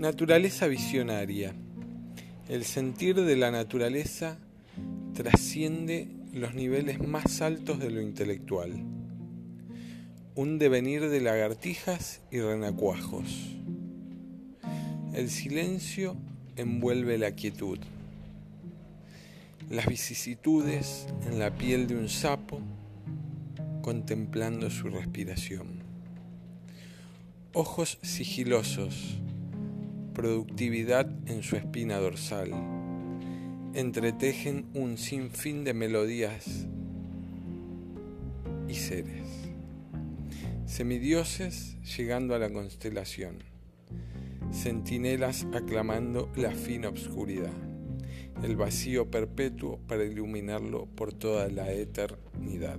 Naturaleza visionaria. El sentir de la naturaleza trasciende los niveles más altos de lo intelectual. Un devenir de lagartijas y renacuajos. El silencio envuelve la quietud. Las vicisitudes en la piel de un sapo contemplando su respiración. Ojos sigilosos, productividad en su espina dorsal, entretejen un sinfín de melodías y seres. Semidioses llegando a la constelación, centinelas aclamando la fina obscuridad, el vacío perpetuo para iluminarlo por toda la eternidad.